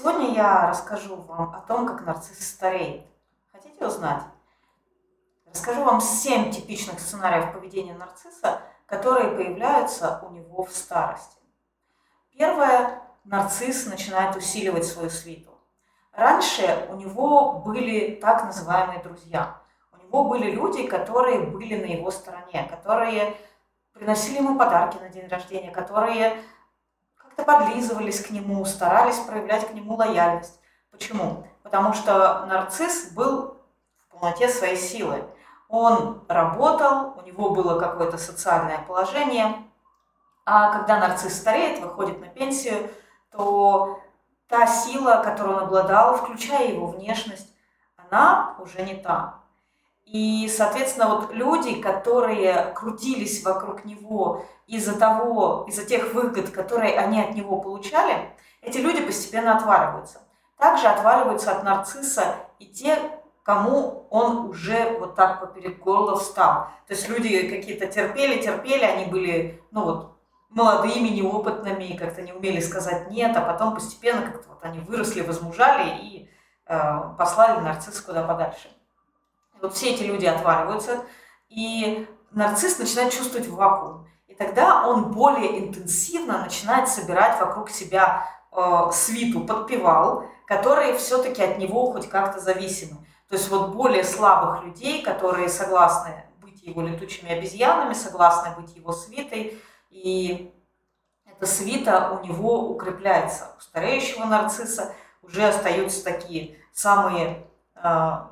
Сегодня я расскажу вам о том, как нарцисс стареет. Хотите узнать? Расскажу вам 7 типичных сценариев поведения нарцисса, которые появляются у него в старости. Первое. Нарцисс начинает усиливать свою свиту. Раньше у него были так называемые друзья. У него были люди, которые были на его стороне, которые приносили ему подарки на день рождения, которые как-то подлизывались к нему, старались проявлять к нему лояльность. Почему? Потому что нарцисс был в полноте своей силы. Он работал, у него было какое-то социальное положение, а когда нарцисс стареет, выходит на пенсию, то та сила, которую он обладал, включая его внешность, она уже не та. И, соответственно, вот люди, которые крутились вокруг него из-за того, из-за тех выгод, которые они от него получали, эти люди постепенно отваливаются. Также отваливаются от нарцисса и те, кому он уже вот так поперек горла встал. То есть люди какие-то терпели, терпели, они были, ну вот, молодыми, неопытными, как-то не умели сказать нет, а потом постепенно как-то вот они выросли, возмужали и э, послали нарцисса куда подальше. Вот все эти люди отваливаются, и нарцисс начинает чувствовать вакуум. И тогда он более интенсивно начинает собирать вокруг себя э, свиту, подпевал, которые все-таки от него хоть как-то зависимы. То есть вот более слабых людей, которые согласны быть его летучими обезьянами, согласны быть его свитой, и эта свита у него укрепляется. У стареющего нарцисса уже остаются такие самые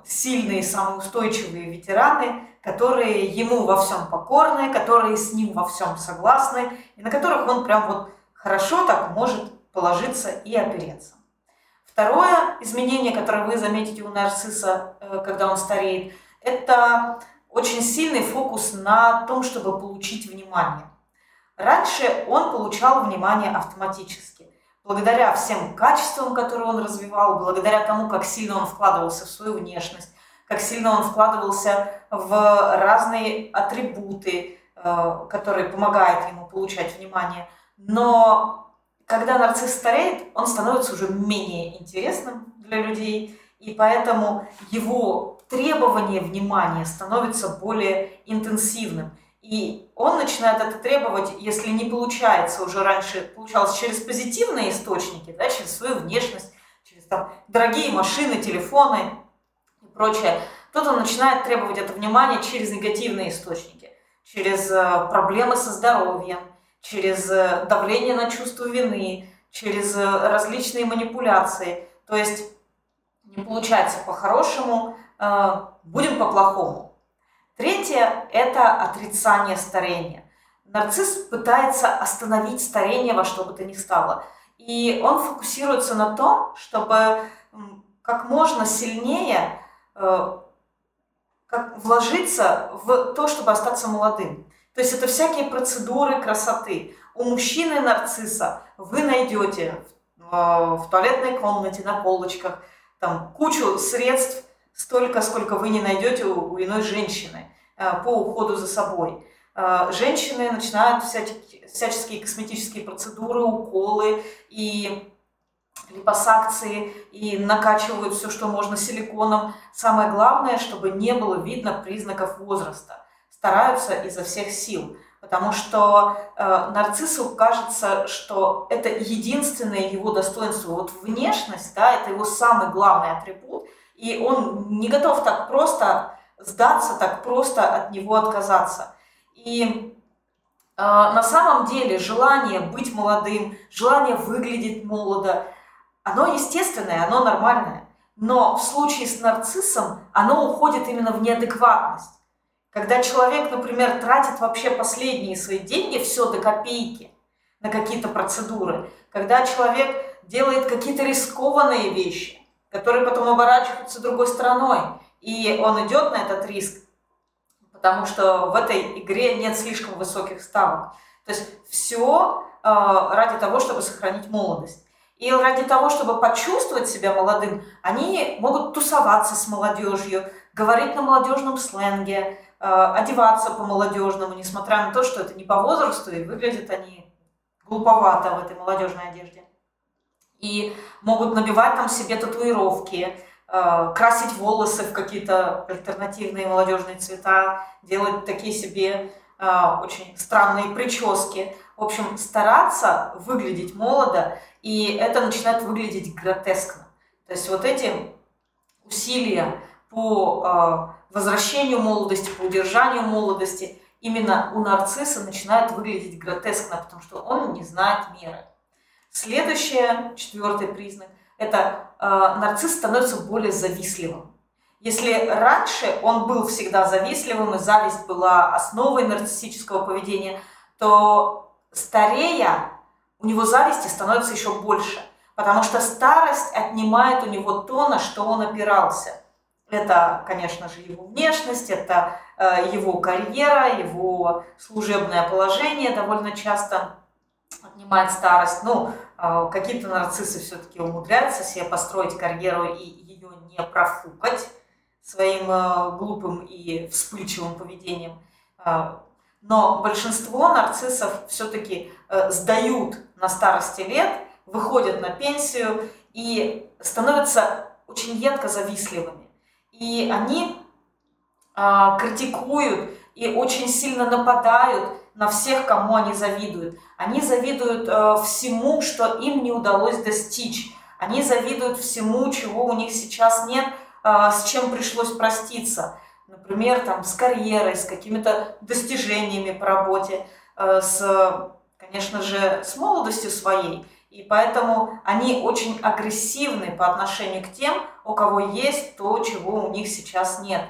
сильные, самые устойчивые ветераны, которые ему во всем покорны, которые с ним во всем согласны, и на которых он прям вот хорошо так может положиться и опереться. Второе изменение, которое вы заметите у нарцисса, э, когда он стареет, это очень сильный фокус на том, чтобы получить внимание. Раньше он получал внимание автоматически благодаря всем качествам, которые он развивал, благодаря тому, как сильно он вкладывался в свою внешность, как сильно он вкладывался в разные атрибуты, э, которые помогают ему получать внимание. Но когда нарцисс стареет, он становится уже менее интересным для людей, и поэтому его требование внимания становится более интенсивным. И он начинает это требовать, если не получается уже раньше, получалось через позитивные источники, да, через свою внешность, через там, дорогие машины, телефоны и прочее, тут он начинает требовать это внимание через негативные источники, через э, проблемы со здоровьем, через э, давление на чувство вины, через э, различные манипуляции. То есть не получается по-хорошему, будем по-плохому. Третье – это отрицание старения. Нарцисс пытается остановить старение во что бы то ни стало. И он фокусируется на том, чтобы как можно сильнее э, как вложиться в то, чтобы остаться молодым. То есть это всякие процедуры красоты. У мужчины нарцисса вы найдете в, э, в туалетной комнате, на полочках, там кучу средств, столько, сколько вы не найдете у, у иной женщины э, по уходу за собой. Э, женщины начинают всяческие, всяческие косметические процедуры, уколы и липосакции, и накачивают все, что можно силиконом. Самое главное, чтобы не было видно признаков возраста. Стараются изо всех сил потому что э, нарциссу кажется, что это единственное его достоинство. Вот внешность, да, это его самый главный атрибут, и он не готов так просто сдаться, так просто от него отказаться. И э, на самом деле желание быть молодым, желание выглядеть молодо, оно естественное, оно нормальное. Но в случае с нарциссом оно уходит именно в неадекватность. Когда человек, например, тратит вообще последние свои деньги, все до копейки, на какие-то процедуры, когда человек делает какие-то рискованные вещи, которые потом оборачиваются другой стороной. И он идет на этот риск, потому что в этой игре нет слишком высоких ставок. То есть все э, ради того, чтобы сохранить молодость. И ради того, чтобы почувствовать себя молодым, они могут тусоваться с молодежью, говорить на молодежном сленге, э, одеваться по-молодежному, несмотря на то, что это не по возрасту, и выглядят они глуповато в этой молодежной одежде. И могут набивать там себе татуировки, э, красить волосы в какие-то альтернативные молодежные цвета, делать такие себе э, очень странные прически. В общем, стараться выглядеть молодо, и это начинает выглядеть гротескно. То есть вот эти усилия по э, возвращению молодости, по удержанию молодости, именно у нарцисса начинают выглядеть гротескно, потому что он не знает меры. Следующий, четвертый признак, это э, нарцисс становится более завистливым. Если раньше он был всегда завистливым, и зависть была основой нарциссического поведения, то старея у него зависти становится еще больше, потому что старость отнимает у него то, на что он опирался. Это, конечно же, его внешность, это э, его карьера, его служебное положение довольно часто отнимает старость. Ну, э, какие-то нарциссы все-таки умудряются себе построить карьеру и ее не профукать своим э, глупым и вспыльчивым поведением. Но большинство нарциссов все-таки сдают на старости лет, выходят на пенсию и становятся очень едко завистливыми. И они а, критикуют и очень сильно нападают на всех, кому они завидуют. Они завидуют э, всему, что им не удалось достичь. Они завидуют всему, чего у них сейчас нет, э, с чем пришлось проститься. Например, там, с карьерой, с какими-то достижениями по работе, э, с, конечно же, с молодостью своей. И поэтому они очень агрессивны по отношению к тем, у кого есть то, чего у них сейчас нет.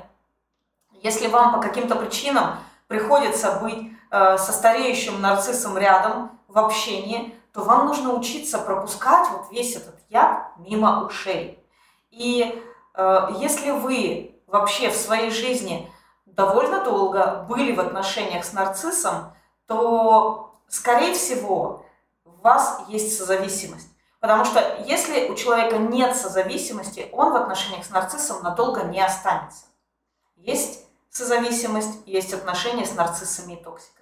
Если вам по каким-то причинам приходится быть со стареющим нарциссом рядом в общении, то вам нужно учиться пропускать вот весь этот яд мимо ушей. И э, если вы вообще в своей жизни довольно долго были в отношениях с нарциссом, то, скорее всего, у вас есть созависимость. Потому что если у человека нет созависимости, он в отношениях с нарциссом надолго не останется. Есть созависимость, есть отношения с нарциссами и токсиками.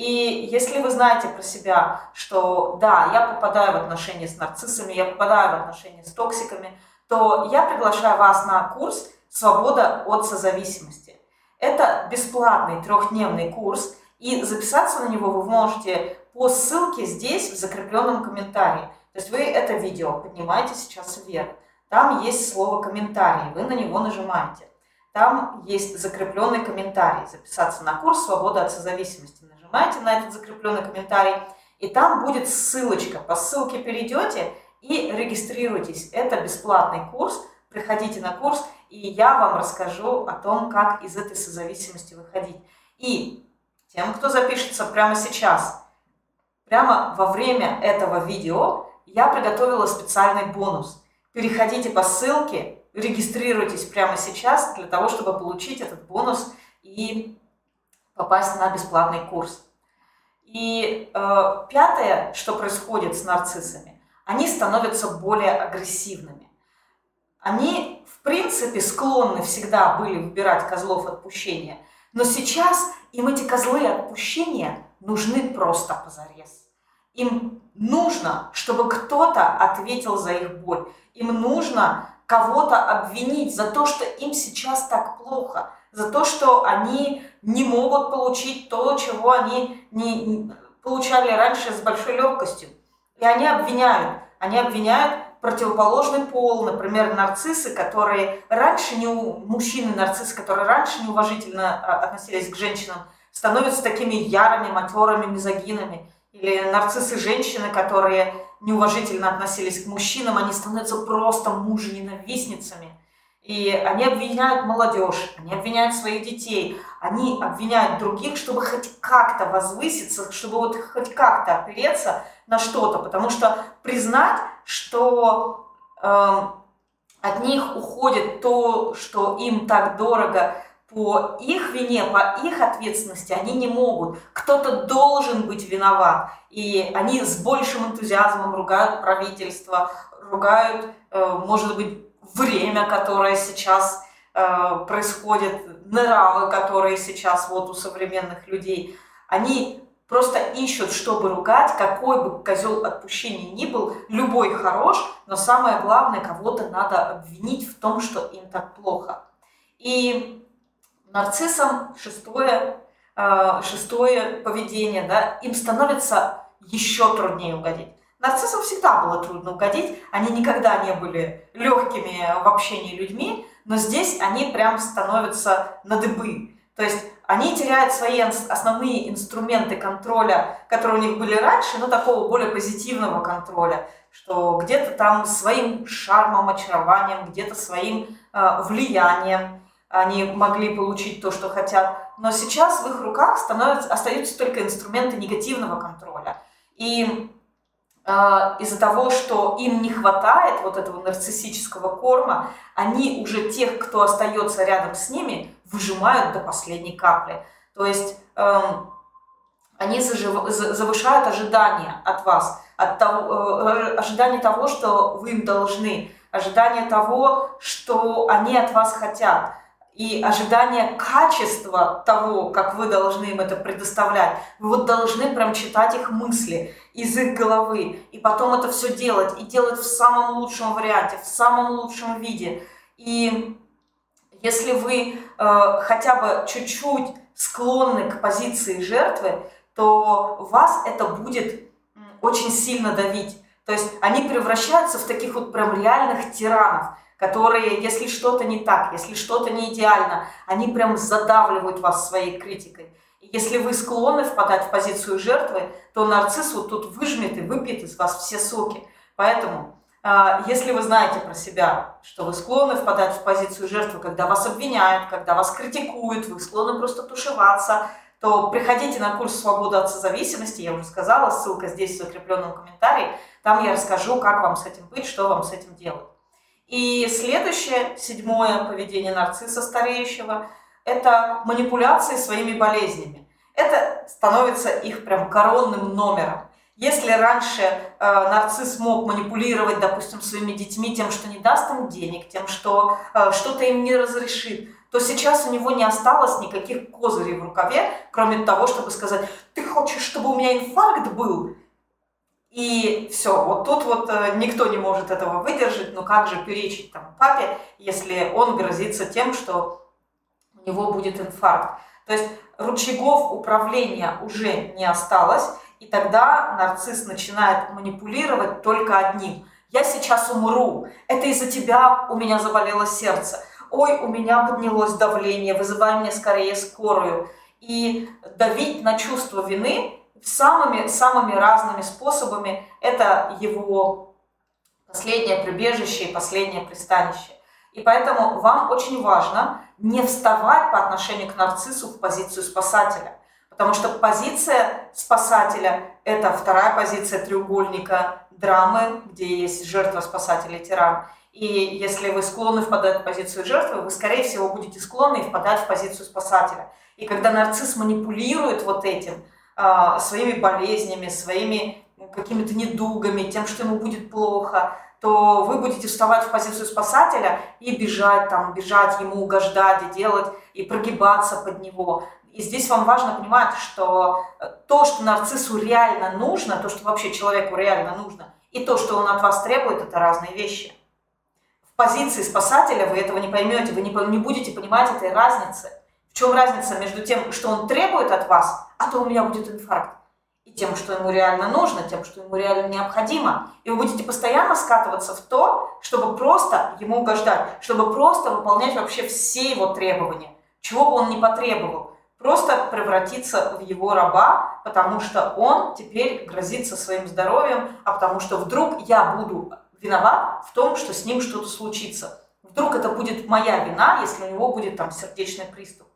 И если вы знаете про себя, что да, я попадаю в отношения с нарциссами, я попадаю в отношения с токсиками, то я приглашаю вас на курс «Свобода от созависимости». Это бесплатный трехдневный курс, и записаться на него вы можете по ссылке здесь, в закрепленном комментарии. То есть вы это видео поднимаете сейчас вверх. Там есть слово «комментарий», вы на него нажимаете. Там есть закрепленный комментарий. Записаться на курс «Свобода от созависимости». Нажимаете на этот закрепленный комментарий, и там будет ссылочка. По ссылке перейдете и регистрируйтесь. Это бесплатный курс. Приходите на курс, и я вам расскажу о том, как из этой созависимости выходить. И тем, кто запишется прямо сейчас, прямо во время этого видео, я приготовила специальный бонус. Переходите по ссылке, регистрируйтесь прямо сейчас для того, чтобы получить этот бонус и попасть на бесплатный курс. И э, пятое, что происходит с нарциссами, они становятся более агрессивными. Они, в принципе, склонны всегда были выбирать козлов отпущения, но сейчас им эти козлы отпущения нужны просто позарез. Им нужно, чтобы кто-то ответил за их боль. Им нужно кого-то обвинить за то, что им сейчас так плохо, за то, что они не могут получить то, чего они не получали раньше с большой легкостью. И они обвиняют. Они обвиняют противоположный пол, например, нарциссы, которые раньше не мужчины нарциссы, которые раньше неуважительно а, относились к женщинам, становятся такими ярыми, матерыми, мизогинами или нарциссы женщины, которые неуважительно относились к мужчинам, они становятся просто мужененавистницами. И они обвиняют молодежь, они обвиняют своих детей, они обвиняют других, чтобы хоть как-то возвыситься, чтобы вот хоть как-то опереться на что-то. Потому что признать, что э, от них уходит то, что им так дорого, по их вине, по их ответственности они не могут. Кто-то должен быть виноват. И они с большим энтузиазмом ругают правительство, ругают, э, может быть, время, которое сейчас э, происходит, нравы, которые сейчас вот у современных людей. Они просто ищут, чтобы ругать, какой бы козел отпущения ни был, любой хорош, но самое главное, кого-то надо обвинить в том, что им так плохо. И нарциссам шестое, э, шестое поведение, да, им становится еще труднее угодить. Нарциссам всегда было трудно угодить, они никогда не были легкими в общении людьми, но здесь они прям становятся на дыбы. То есть они теряют свои основные инструменты контроля, которые у них были раньше, но такого более позитивного контроля, что где-то там своим шармом, очарованием, где-то своим э, влиянием они могли получить то, что хотят. Но сейчас в их руках становятся, остаются только инструменты негативного контроля. И из-за того, что им не хватает вот этого нарциссического корма, они уже тех, кто остается рядом с ними, выжимают до последней капли. То есть э, они зажив... завышают ожидания от вас, от того, э, ожидание того, что вы им должны, ожидание того, что они от вас хотят и ожидание качества того, как вы должны им это предоставлять. Вы вот должны прям читать их мысли из их головы, и потом это все делать, и делать в самом лучшем варианте, в самом лучшем виде. И если вы э, хотя бы чуть-чуть склонны к позиции жертвы, то вас это будет очень сильно давить. То есть они превращаются в таких вот прям реальных тиранов, которые, если что-то не так, если что-то не идеально, они прям задавливают вас своей критикой. И если вы склонны впадать в позицию жертвы, то нарцисс вот тут выжмет и выпьет из вас все соки. Поэтому а, если вы знаете про себя, что вы склонны впадать в позицию жертвы, когда вас обвиняют, когда вас критикуют, вы склонны просто тушеваться, то приходите на курс «Свобода от созависимости», я уже сказала, ссылка здесь в закрепленном комментарии, там я расскажу, как вам с этим быть, что вам с этим делать. И следующее, седьмое поведение нарцисса стареющего – это манипуляции своими болезнями. Это становится их прям коронным номером. Если раньше э, нарцисс мог манипулировать, допустим, своими детьми тем, что не даст им денег, тем, что э, что-то им не разрешит, то сейчас у него не осталось никаких козырей в рукаве, кроме того, чтобы сказать, ты хочешь, чтобы у меня инфаркт был? И все, вот тут вот э, никто не может этого выдержать, но как же перечить там папе, если он грозится тем, что у него будет инфаркт. То есть рычагов управления уже не осталось, и тогда нарцисс начинает манипулировать только одним. Я сейчас умру. Это из-за тебя у меня заболело сердце. Ой, у меня поднялось давление, вызывай мне скорее скорую. И давить на чувство вины самыми, самыми разными способами – это его последнее прибежище и последнее пристанище. И поэтому вам очень важно не вставать по отношению к нарциссу в позицию спасателя. Потому что позиция спасателя – это вторая позиция треугольника драмы, где есть жертва, спасатель и тиран. И если вы склонны впадать в позицию жертвы, вы, скорее всего, будете склонны впадать в позицию спасателя. И когда нарцисс манипулирует вот этим, э, своими болезнями, своими какими-то недугами, тем, что ему будет плохо, то вы будете вставать в позицию спасателя и бежать там, бежать ему угождать и делать, и прогибаться под него. И здесь вам важно понимать, что э, то, что нарциссу реально нужно, то, что вообще человеку реально нужно, и то, что он от вас требует, это разные вещи. В позиции спасателя вы этого не поймете, вы не будете понимать этой разницы. В чем разница между тем, что он требует от вас, а то у меня будет инфаркт, и тем, что ему реально нужно, тем, что ему реально необходимо. И вы будете постоянно скатываться в то, чтобы просто ему угождать, чтобы просто выполнять вообще все его требования, чего бы он ни потребовал просто превратиться в его раба, потому что он теперь грозится своим здоровьем, а потому что вдруг я буду виноват в том, что с ним что-то случится. Вдруг это будет моя вина, если у него будет там сердечный приступ.